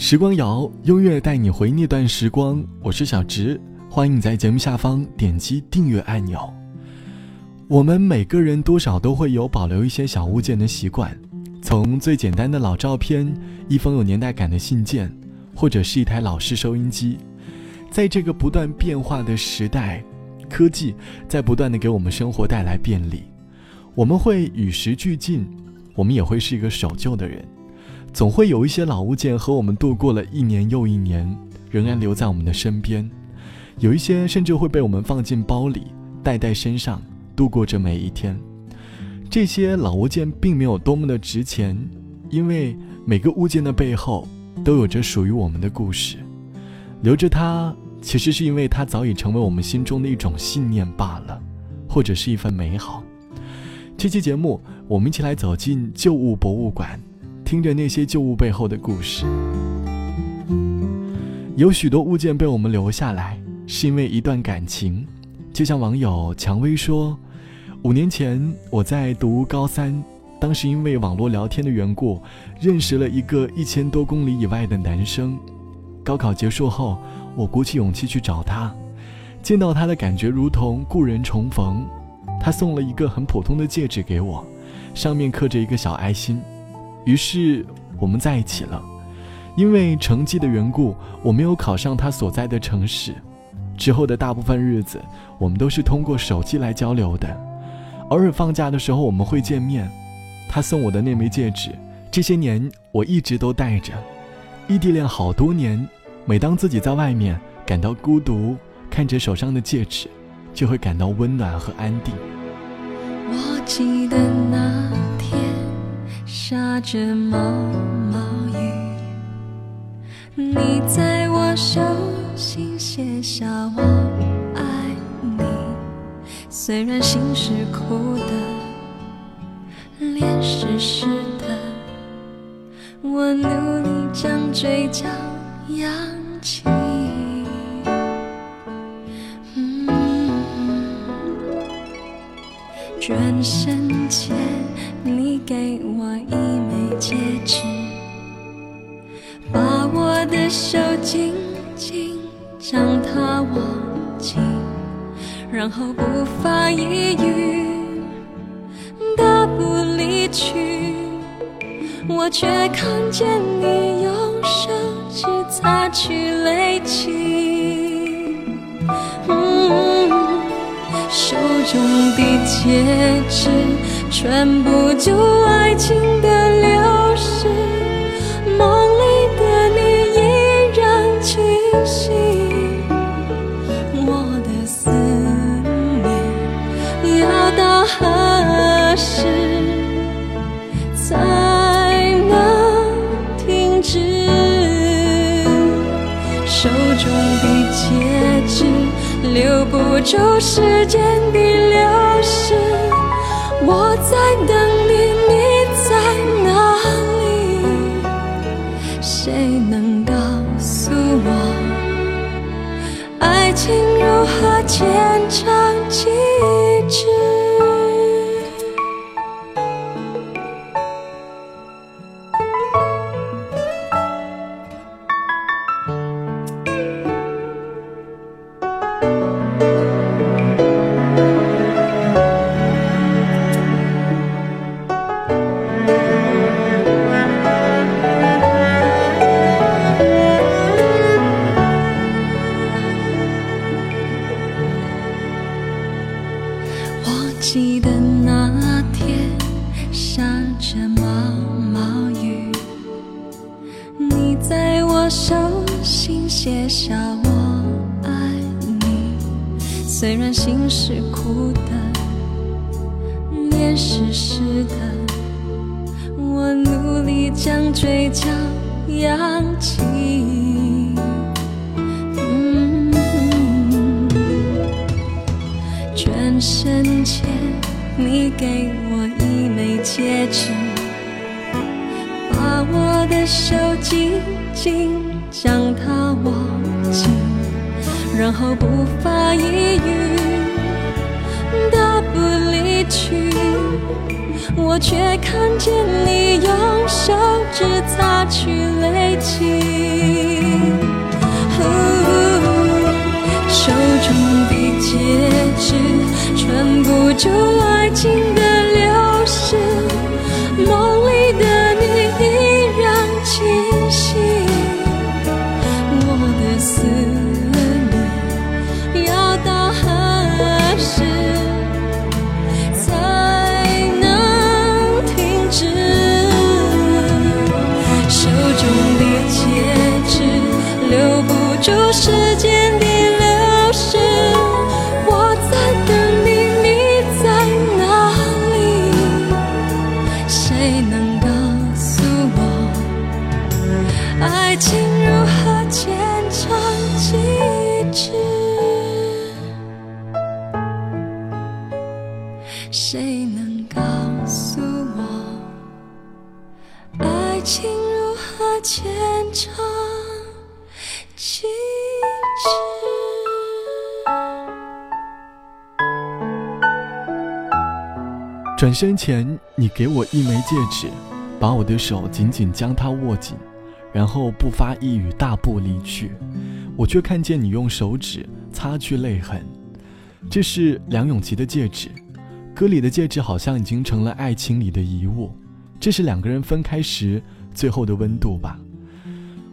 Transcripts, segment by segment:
时光谣，音乐带你回那段时光。我是小直，欢迎你在节目下方点击订阅按钮。我们每个人多少都会有保留一些小物件的习惯，从最简单的老照片、一封有年代感的信件，或者是一台老式收音机。在这个不断变化的时代，科技在不断的给我们生活带来便利，我们会与时俱进，我们也会是一个守旧的人。总会有一些老物件和我们度过了一年又一年，仍然留在我们的身边。有一些甚至会被我们放进包里，带在身上，度过着每一天。这些老物件并没有多么的值钱，因为每个物件的背后都有着属于我们的故事。留着它，其实是因为它早已成为我们心中的一种信念罢了，或者是一份美好。这期节目，我们一起来走进旧物博物馆。听着那些旧物背后的故事，有许多物件被我们留下来，是因为一段感情。就像网友蔷薇说：“五年前我在读高三，当时因为网络聊天的缘故，认识了一个一千多公里以外的男生。高考结束后，我鼓起勇气去找他，见到他的感觉如同故人重逢。他送了一个很普通的戒指给我，上面刻着一个小爱心。”于是我们在一起了，因为成绩的缘故，我没有考上他所在的城市。之后的大部分日子，我们都是通过手机来交流的。偶尔放假的时候，我们会见面。他送我的那枚戒指，这些年我一直都戴着。异地恋好多年，每当自己在外面感到孤独，看着手上的戒指，就会感到温暖和安定。我记得那。下着毛毛雨，你在我手心写下我爱你，虽然心是苦的，脸是湿的，我努力将嘴角扬起。嗯转身前。给我一枚戒指，把我的手紧紧将它握紧，然后不发一语，大步离去。我却看见你用手指擦去泪晶，手中的戒指。全部就爱情的流逝，梦里的你依然清晰。我的思念要到何时才能停止？手中的戒指留不住时间的流逝。我在等记得那天下着毛毛雨，你在我手心写下我爱你，虽然心是苦的，脸是湿的，我努力将嘴角扬起。你给我一枚戒指，把我的手紧紧将它握紧，然后不发一语大不离去。我却看见你用手指擦去泪迹，手中的戒指穿不住了。如何牵肠几指？转身前，你给我一枚戒指，把我的手紧紧将它握紧，然后不发一语，大步离去。我却看见你用手指擦去泪痕。这是梁咏琪的戒指，歌里的戒指好像已经成了爱情里的遗物。这是两个人分开时最后的温度吧。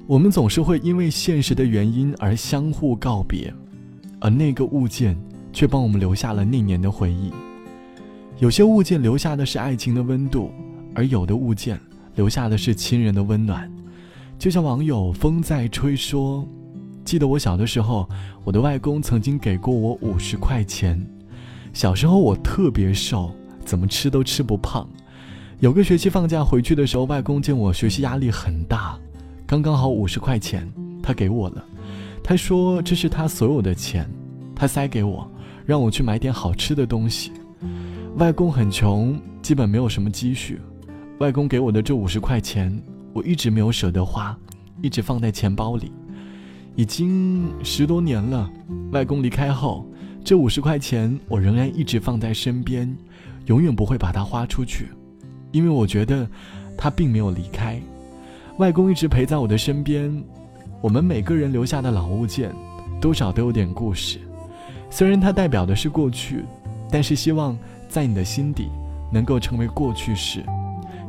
我们总是会因为现实的原因而相互告别，而那个物件却帮我们留下了那年的回忆。有些物件留下的是爱情的温度，而有的物件留下的是亲人的温暖。就像网友风在吹说：“记得我小的时候，我的外公曾经给过我五十块钱。小时候我特别瘦，怎么吃都吃不胖。有个学期放假回去的时候，外公见我学习压力很大，刚刚好五十块钱，他给我了。他说这是他所有的钱，他塞给我，让我去买点好吃的东西。”外公很穷，基本没有什么积蓄。外公给我的这五十块钱，我一直没有舍得花，一直放在钱包里。已经十多年了，外公离开后，这五十块钱我仍然一直放在身边，永远不会把它花出去，因为我觉得他并没有离开。外公一直陪在我的身边。我们每个人留下的老物件，多少都有点故事。虽然它代表的是过去，但是希望。在你的心底，能够成为过去式。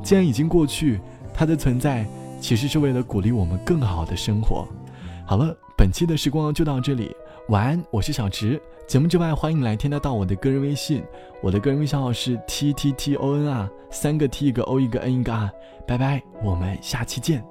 既然已经过去，它的存在其实是为了鼓励我们更好的生活。好了，本期的时光就到这里，晚安，我是小直。节目之外，欢迎来添加到我的个人微信，我的个人微信号是 t t t o n 啊，三个 t 一个 o 一个 n 一个 r。拜拜，我们下期见。